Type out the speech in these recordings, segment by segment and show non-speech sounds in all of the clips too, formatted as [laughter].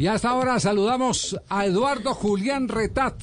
Y hasta ahora saludamos a Eduardo Julián Retat,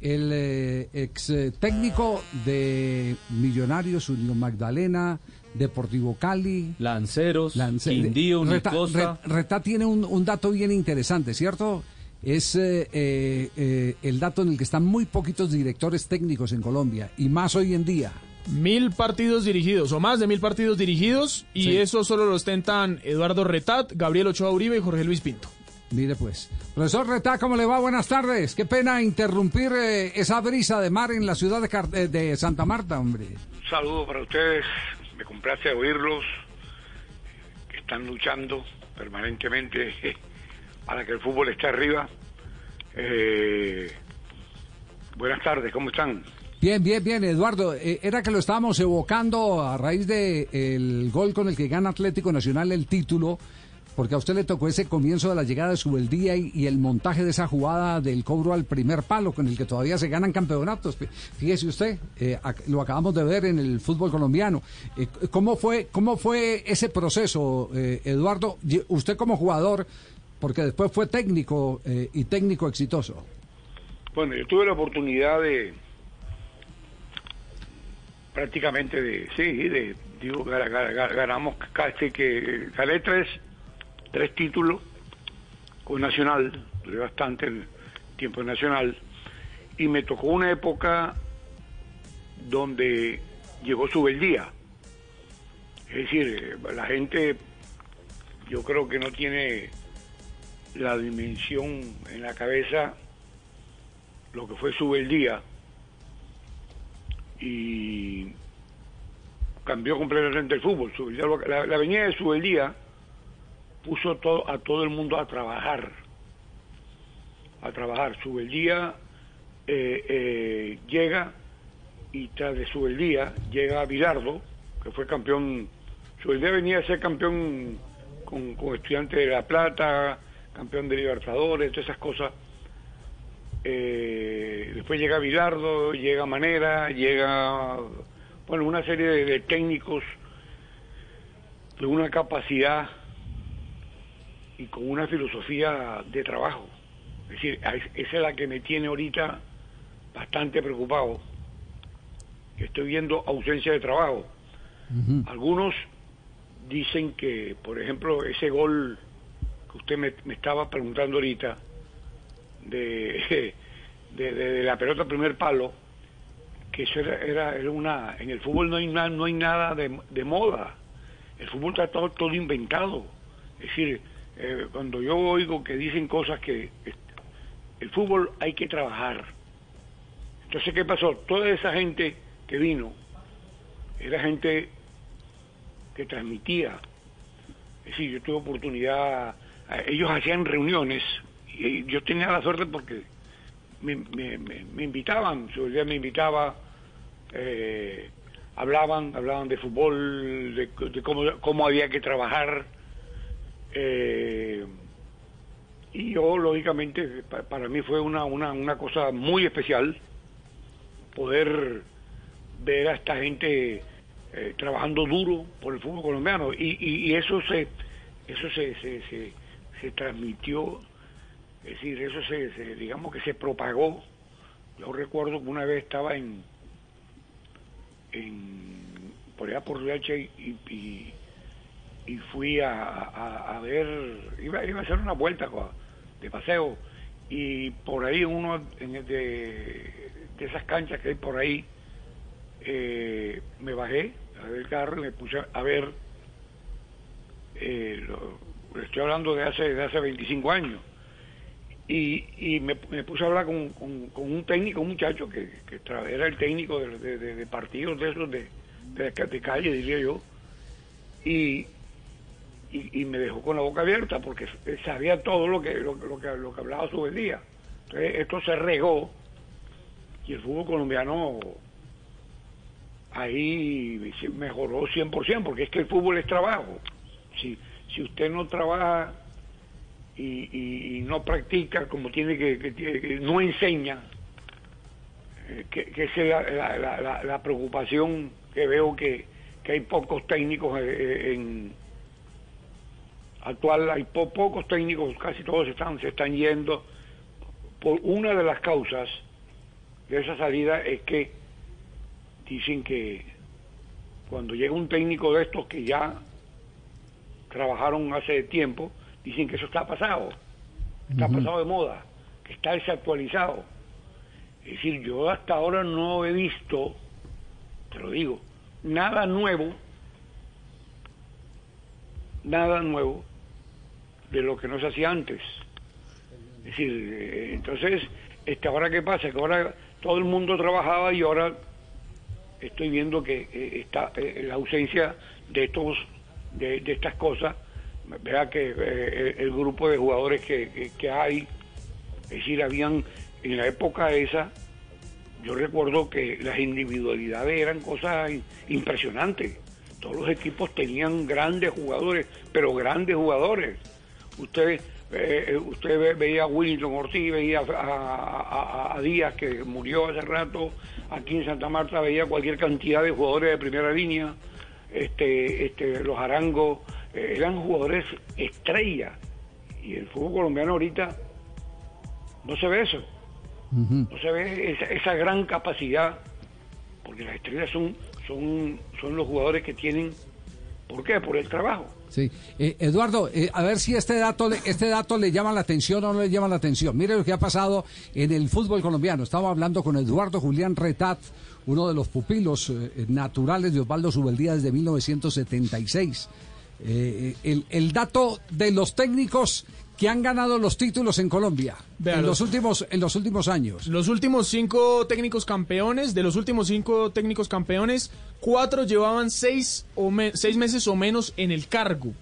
el eh, ex eh, técnico de Millonarios, Unión Magdalena, Deportivo Cali. Lanceros, Lance- Quindío, Retat, Unicosa. Re- Retat tiene un, un dato bien interesante, ¿cierto? Es eh, eh, eh, el dato en el que están muy poquitos directores técnicos en Colombia, y más hoy en día. Mil partidos dirigidos, o más de mil partidos dirigidos, y Sí. eso solo lo ostentan Eduardo Retat, Gabriel Ochoa Uribe y Jorge Luis Pinto. Mire pues. Profesor Retá, ¿cómo le va? Buenas tardes. Qué pena interrumpir eh, esa brisa de mar en la ciudad de, Car- eh, de Santa Marta, hombre. Un saludo para ustedes, me complace oírlos, que están luchando permanentemente [laughs] para que el fútbol esté arriba. Eh, buenas tardes, ¿cómo están? Bien, bien, bien, Eduardo. eh, era que lo estábamos evocando a raíz de el gol con el que gana Atlético Nacional el título, porque a usted le tocó ese comienzo de la llegada de Subeldía y, y el montaje de esa jugada del cobro al primer palo, con el que todavía se ganan campeonatos. Fí- Fíjese usted, eh, lo acabamos de ver en el fútbol colombiano. Eh, ¿Cómo fue, cómo fue ese proceso, eh, Eduardo? Usted como jugador, porque después fue técnico eh, y técnico exitoso. Bueno, yo tuve la oportunidad de prácticamente de, sí, de, digo, ga- ga- ga- ganamos casi que, gané tres, tres títulos con Nacional, duré bastante el tiempo Nacional, y me tocó una época donde llegó Subeldía. Es decir, eh, la gente, yo creo que no tiene la dimensión en la cabeza lo que fue Subeldía y cambió completamente el fútbol. Lo- la, la venida de Subeldía puso a todo el mundo a trabajar, a trabajar. Subeldía eh, eh, llega y tras de Subeldía llega Bilardo, que fue campeón. Subeldía venía a ser campeón con, con Estudiantes de La Plata, campeón de Libertadores, todas esas cosas. Eh, después llega Bilardo, llega Manera, llega, bueno, una serie de técnicos de una capacidad y con una filosofía de trabajo. Es decir, a- esa es la que me tiene ahorita bastante preocupado, estoy viendo ausencia de trabajo. Algunos dicen que, por ejemplo, ese gol que usted me, me estaba preguntando ahorita, de, [laughs] de, de- de la pelota al primer palo, que eso era, era, era una... En el fútbol no hay, na- no hay nada de, de moda. El fútbol está todo, todo inventado. Es decir, eh, cuando yo oigo que dicen cosas que... eh, El fútbol hay que trabajar. Entonces, ¿qué pasó? Toda esa gente que vino era gente que transmitía. Es decir, yo tuve oportunidad, eh, ellos hacían reuniones y yo tenía la suerte porque me, me, me- me invitaban, su me invitaba, eh, hablaban, hablaban de fútbol, de, de cómo, cómo había que trabajar. Eh, y yo, lógicamente, pa- para mí fue una, una, una cosa muy especial poder ver a esta gente eh, trabajando duro por el fútbol colombiano. Y, y, y eso se eso se, se, se, se transmitió es decir eso se, se- digamos que se propagó. Yo recuerdo que una vez estaba en en por allá por Riache y, y, y fui a, a, ver iba, iba a hacer una vuelta de paseo y por ahí uno en el de, esas canchas que hay por ahí eh, me bajé a ver el carro y me puse a ver eh, estoy hablando de hace de hace 25 años y, y me, me puse a hablar con, con- un técnico, un muchacho que, que era el técnico de, de- partidos de esos de, de calle, diría yo, y, y, me dejó con la boca abierta porque sabía todo lo que, lo, que- lo que, hablaba sobre el día. Entonces esto se regó y el fútbol colombiano ahí mejoró 100%, porque es que el fútbol es trabajo. Si, si usted no trabaja y, y- no practica como tiene que, que que- no enseña, eh, que, que es la, la- la- la- preocupación que veo que, que hay pocos técnicos eh, en, actual hay pocos técnicos, casi todos están, se están yendo. Por una de las causas de esa salida es que dicen que cuando llega un técnico de estos que ya trabajaron hace tiempo, dicen que eso está pasado, está pasado de moda, que está desactualizado. Es decir, yo hasta ahora no he visto, te lo digo, nada nuevo, nada nuevo de lo que no se hacía antes. Es decir, eh, entonces, este, ahora qué pasa, que ahora todo el mundo trabajaba y ahora estoy viendo que eh, está eh, la ausencia de estos de, estas cosas. Vea que el grupo de jugadores que, que, hay es decir habían en la época esa yo recuerdo que las individualidades eran cosas impresionantes. Todos los equipos tenían grandes jugadores pero grandes jugadores ustedes eh, usted veía a Willington Ortiz, veía a, Díaz que murió hace rato, aquí en Santa Marta veía cualquier cantidad de jugadores de primera línea, este, este, los Arangos, eh, eran jugadores estrella. Y el fútbol colombiano ahorita no se ve eso, no se ve esa, esa, gran capacidad, porque las estrellas son, son, son los jugadores que tienen, ¿por qué? Por el trabajo. Sí. Eh, Eduardo, eh, a ver si este dato, este dato le llama la atención o no le llama la atención. Mire lo que ha pasado en el fútbol colombiano. Estamos hablando con Eduardo Julián Retat, uno de los pupilos eh, naturales de Osvaldo Subeldía desde 1976. el, el dato de los técnicos que han ganado los títulos en Colombia en los últimos en los últimos años. Los últimos cinco técnicos campeones, de los últimos cinco técnicos campeones, cuatro llevaban seis o seis meses o menos en el cargo.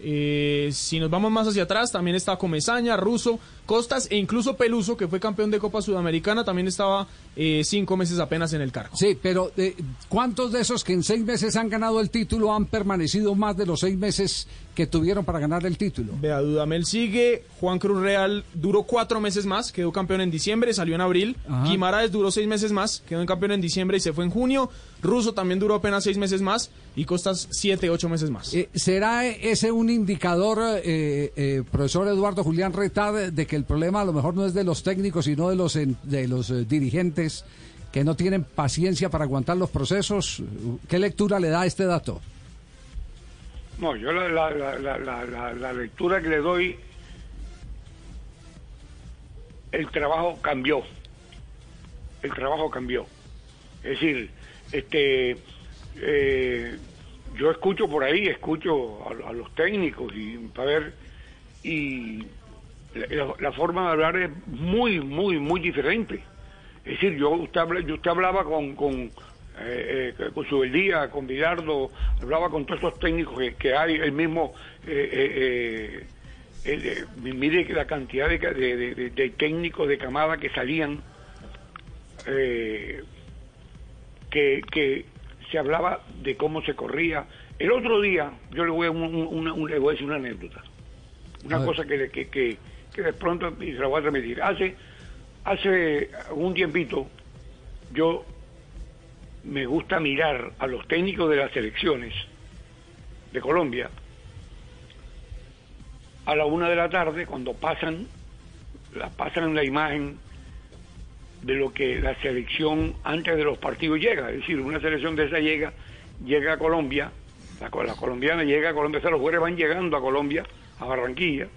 Eh, si nos vamos más hacia atrás, también está Comesaña, Russo, Costas e incluso Peluso, que fue campeón de Copa Sudamericana, también estaba eh, cinco meses apenas en el cargo. Sí, pero eh, ¿cuántos de esos que en seis meses han ganado el título han permanecido más de los seis meses que tuvieron para ganar el título? Vea, Dudamel sigue, Juan Cruz Real duró cuatro meses más, quedó campeón en diciembre, salió en abril. Guimaraes duró seis meses más, quedó en campeón en diciembre y se fue en junio. Russo también duró apenas seis meses más y Costas siete, ocho meses más. ¿Será ese un indicador, eh, eh, profesor Eduardo Julián Retad, de que el problema a lo mejor no es de los técnicos, sino de los, de los eh, dirigentes que no tienen paciencia para aguantar los procesos? ¿Qué lectura le da este dato? No, yo la, la, la lectura que le doy, el trabajo cambió. El trabajo cambió. Es decir, este yo escucho por ahí, escucho a, los técnicos y para ver, y la, forma de hablar es muy, muy, muy diferente. Es decir, yo usted, yo usted hablaba con, con, eh, eh con Subeldía, con Villardo, hablaba con todos esos técnicos que, hay, el mismo, eh, eh, mire la cantidad de, de, de, técnicos de camada que salían, que, que se hablaba de cómo se corría. El otro día, yo le voy a, le voy a decir una anécdota, una cosa que, que, que, de pronto, y se la voy a transmitir. Hace, hace un tiempito, yo me gusta mirar a los técnicos de las elecciones de Colombia a la una de la tarde cuando pasan la pasan la imagen de lo que la selección antes de los partidos llega. Es decir, una selección de esa llega, llega a Colombia, la, colombiana llega a Colombia, los jugadores van llegando a Colombia, a Barranquilla,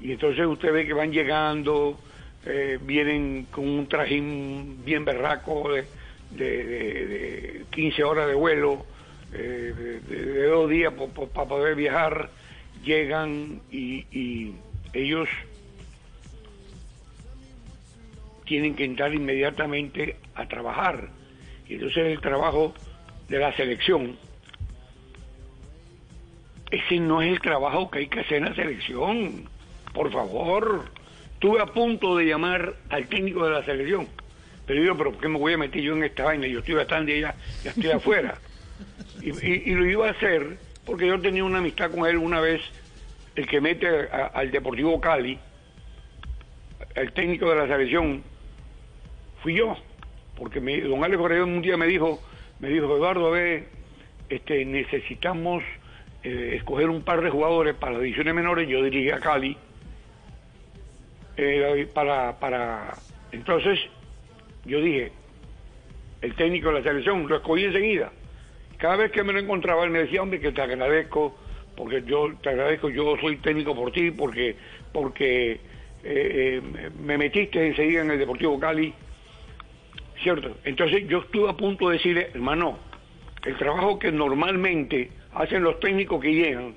y entonces usted ve que van llegando, eh, vienen con un trajín bien berraco de, de, 15 horas de vuelo, eh, de, dos días para poder viajar, llegan y, y ellos tienen que entrar inmediatamente a trabajar. Y entonces el trabajo de la selección, ese no es el trabajo que hay que hacer en la selección. Por favor, estuve a punto de llamar al técnico de la selección. Pero yo, pero ¿por qué me voy a meter yo en esta vaina? Yo estoy bastante ya, ya estoy [laughs] afuera. Y, lo iba a hacer porque yo tenía una amistad con él una vez, el que mete al Deportivo Cali, el técnico de la selección, fui yo, porque me, don Alex Correa un día me dijo, me dijo, Eduardo, a ver, este, necesitamos eh, escoger un par de jugadores para las divisiones menores, yo dirigí a Cali. eh, para, para Entonces, yo dije, el técnico de la selección, lo escogí enseguida. Cada vez que me lo encontraba, él me decía, hombre, que te agradezco, porque yo te agradezco, yo soy técnico por ti, porque, porque eh, me metiste enseguida en el Deportivo Cali, ¿cierto? Entonces yo estuve a punto de decirle, hermano, el trabajo que normalmente hacen los técnicos que llegan,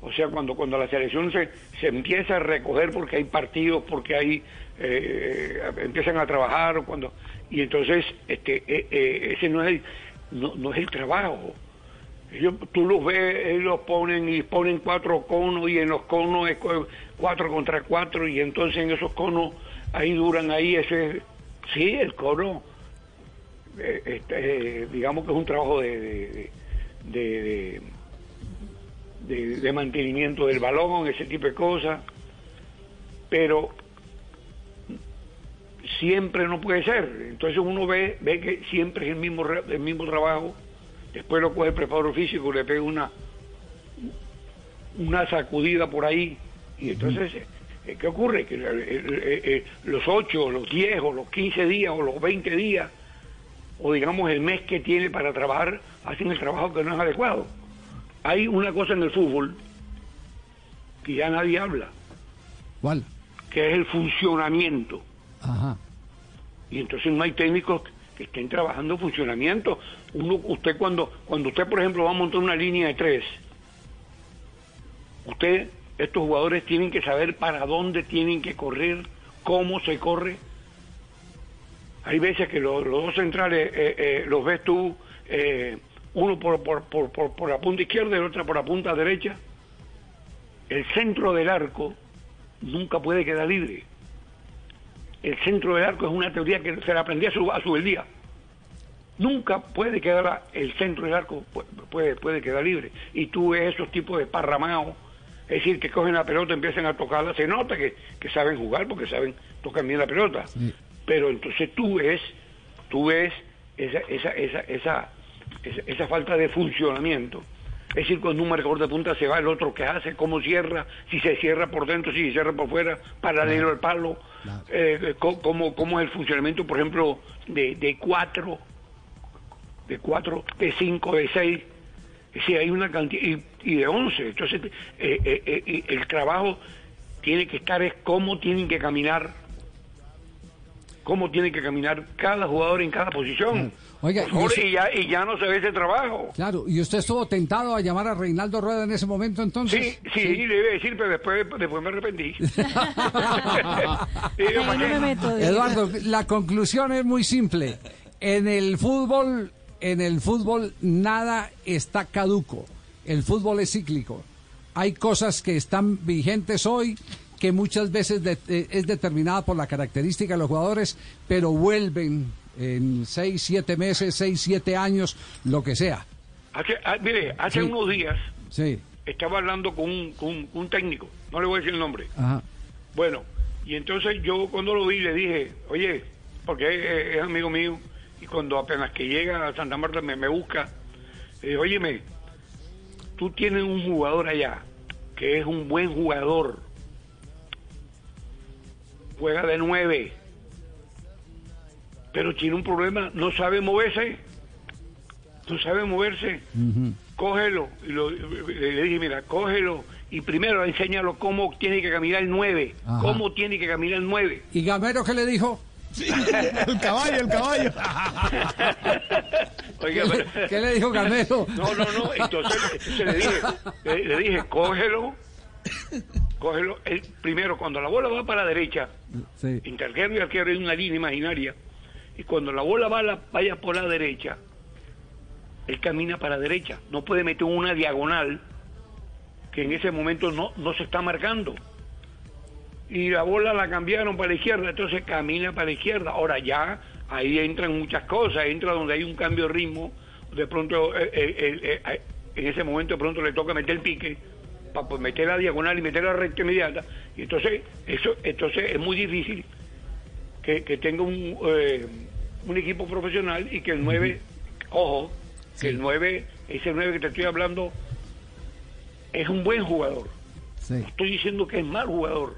o sea, cuando, cuando la selección se, se empieza a recoger porque hay partidos, porque hay eh, empiezan a trabajar, cuando y entonces este eh, eh, ese no es el, no, no es el trabajo. Ellos, tú los ves, ellos ponen y ponen cuatro conos y en los conos es cu- cuatro contra cuatro y entonces en esos conos ahí duran ahí ese sí el cono eh, este, digamos que es un trabajo de de, de, de- de- de mantenimiento del balón, ese tipo de cosas, pero siempre no puede ser. Entonces uno ve, ve que siempre es el mismo, el mismo trabajo, después lo coge el preparador físico, le pega una, una sacudida por ahí, y entonces, ¿qué ocurre? Que eh, eh, eh, los 8, los 10, o los 15 días, o los 20 días, o digamos el mes que tiene para trabajar, hacen el trabajo que no es adecuado. Hay una cosa en el fútbol que ya nadie habla, ¿Cuál? que es el funcionamiento. Ajá. y entonces no hay técnicos que estén trabajando funcionamiento. Uno, usted cuando, cuando usted por ejemplo va a montar una línea de tres, usted, estos jugadores tienen que saber para dónde tienen que correr, cómo se corre. Hay veces que lo- los dos centrales eh, eh, los ves tú, eh, uno por, por, por, por, la punta izquierda y el otro por la punta derecha. El centro del arco nunca puede quedar libre el centro del arco es una teoría que se la aprendí a su, a día. Nunca puede quedar el centro del arco pu- puede puede quedar libre y tú ves esos tipos de parramados es decir que cogen la pelota empiezan a tocarla se nota que, que saben jugar porque saben tocar bien la pelota. Pero entonces tú ves tú ves esa esa esa esa esa, esa falta de funcionamiento. Es decir, cuando un marcador de punta se va, el otro que hace, cómo cierra, si se cierra por dentro, si se cierra por fuera, paralelo al palo, eh, cómo, cómo es el funcionamiento, por ejemplo, de, de cuatro, de cuatro, de cinco, de seis, si hay una cantidad, y, y de once. Entonces, eh, eh, eh, el trabajo tiene que estar es cómo tienen que caminar, cómo tiene que caminar cada jugador en cada posición. Oiga, Por favor, y ya, y ya no se ve ese trabajo. Claro, ¿y usted estuvo tentado a llamar a Reinaldo Rueda en ese momento entonces? Sí, sí, le iba a decir, pero después, después me arrepentí. [laughs] [laughs] Sí. Eduardo, la conclusión es muy simple. En el fútbol, en el fútbol nada está caduco. El fútbol es cíclico. Hay cosas que están vigentes hoy que muchas veces de- eh, es determinada por la característica de los jugadores, pero vuelven en seis, siete meses, seis, siete años, lo que sea. Hace, ah, mire, hace Sí. unos días Sí. estaba hablando con un, con un- un técnico, no le voy a decir el nombre. Ajá. Bueno, y entonces yo cuando lo vi le dije, oye, porque es, es amigo mío, y cuando apenas que llega a Santa Marta me, me busca, le dije, óyeme, tú tienes un jugador allá, que es un buen jugador, juega de nueve, pero tiene un problema, no sabe moverse, no sabe moverse, cógelo, y lo- le dije, mira, cógelo, y primero enséñalo cómo tiene que caminar el nueve, Ajá. cómo tiene que caminar el nueve. ¿Y Gamero qué le dijo? [laughs] el caballo, el caballo. [laughs] Oiga, ¿Qué, pero- qué le dijo Gamero? No, no, no. Entonces, entonces le dije, le, le dije, cógelo, cógelo. El, primero, cuando la bola va para la derecha, Sí. arquero y arquero hay una línea imaginaria, y cuando la bola va la- vaya por la derecha, él camina para la derecha. No puede meter una diagonal que en ese momento no, no se está marcando. Y la bola la cambiaron para la izquierda, entonces camina para la izquierda. Ahora ya ahí entran muchas cosas, entra donde hay un cambio de ritmo, de pronto eh, eh, eh, en ese momento de pronto le toca meter el pique para pues, meter la diagonal y meter la recta inmediata. Y entonces eso entonces es muy difícil que, que tenga un, eh, un equipo profesional y que el 9, ojo, que el 9, ese 9 que te estoy hablando, es un buen jugador. Sí. No estoy diciendo que es mal jugador.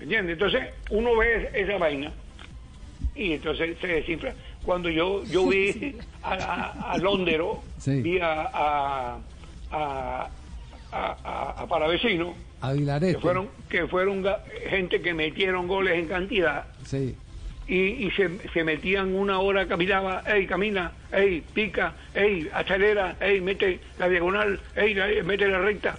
¿Entiendes? Entonces, uno ve esa vaina y entonces se desinfla. Cuando yo yo vi a, a, a Londero, Sí. vi a, a, a, A que Vilarete. fueron, que fueron gente que metieron goles en cantidad Sí. y, y se, se metían una hora, caminaba, ey, camina, ey, pica, ey, acelera, ey, mete la diagonal, ey, la- mete la recta.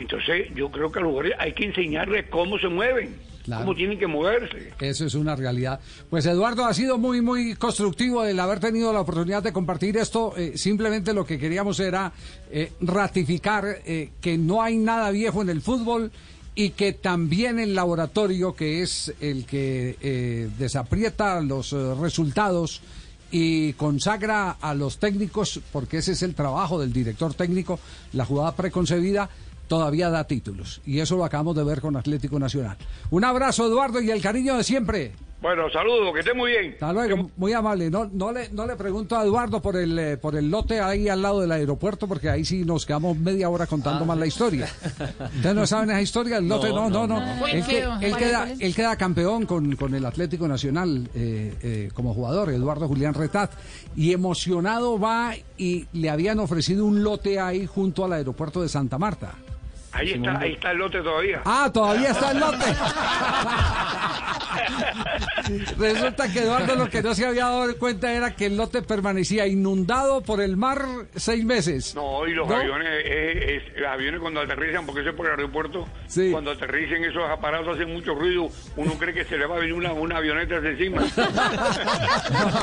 Entonces, yo creo que a los jugadores hay que enseñarles cómo se mueven, Claro. cómo tienen que moverse. Eso es una realidad. Pues Eduardo ha sido muy, muy constructivo el haber tenido la oportunidad de compartir esto. Eh, simplemente lo que queríamos era eh, ratificar eh, que no hay nada viejo en el fútbol y que también el laboratorio, que es el que desaprieta los resultados y consagra a los técnicos, porque ese es el trabajo del director técnico, la jugada preconcebida, todavía da títulos. Y eso lo acabamos de ver con Atlético Nacional. Un abrazo, Eduardo, y el cariño de siempre. Bueno, saludos, que esté muy bien. Hasta luego, muy amable. No, no, le, no le pregunto a Eduardo por el, eh, por el lote ahí al lado del aeropuerto, porque ahí sí nos quedamos media hora contando más la historia. ¿Ustedes no saben esa historia? El lote, no, no, no. Muy Él, que- él ¿Cuál es, queda, él campeón con, con el Atlético Nacional eh, eh, como jugador, Eduardo Julián Retat. Y emocionado va y le habían ofrecido un lote ahí junto al aeropuerto de Santa Marta. Ahí está, ahí está el lote todavía. Ah, todavía está el lote. [laughs] Resulta que Eduardo lo que no se había dado cuenta era que el lote permanecía inundado por el mar seis meses. No, y los ¿No? aviones, eh, es- los aviones cuando aterrizan, porque eso es por el aeropuerto, Sí. cuando aterricen esos aparatos hacen mucho ruido, uno cree que se le va a venir una, una avioneta de encima. [laughs]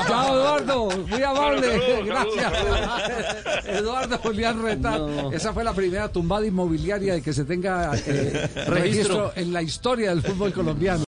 Chao, Eduardo. Muy amable. Bueno, saludos, Gracias. saludos, Eduardo Julián Retat. Esa fue la primera tumbada inmobiliaria de que se tenga eh, registro en la historia del fútbol colombiano.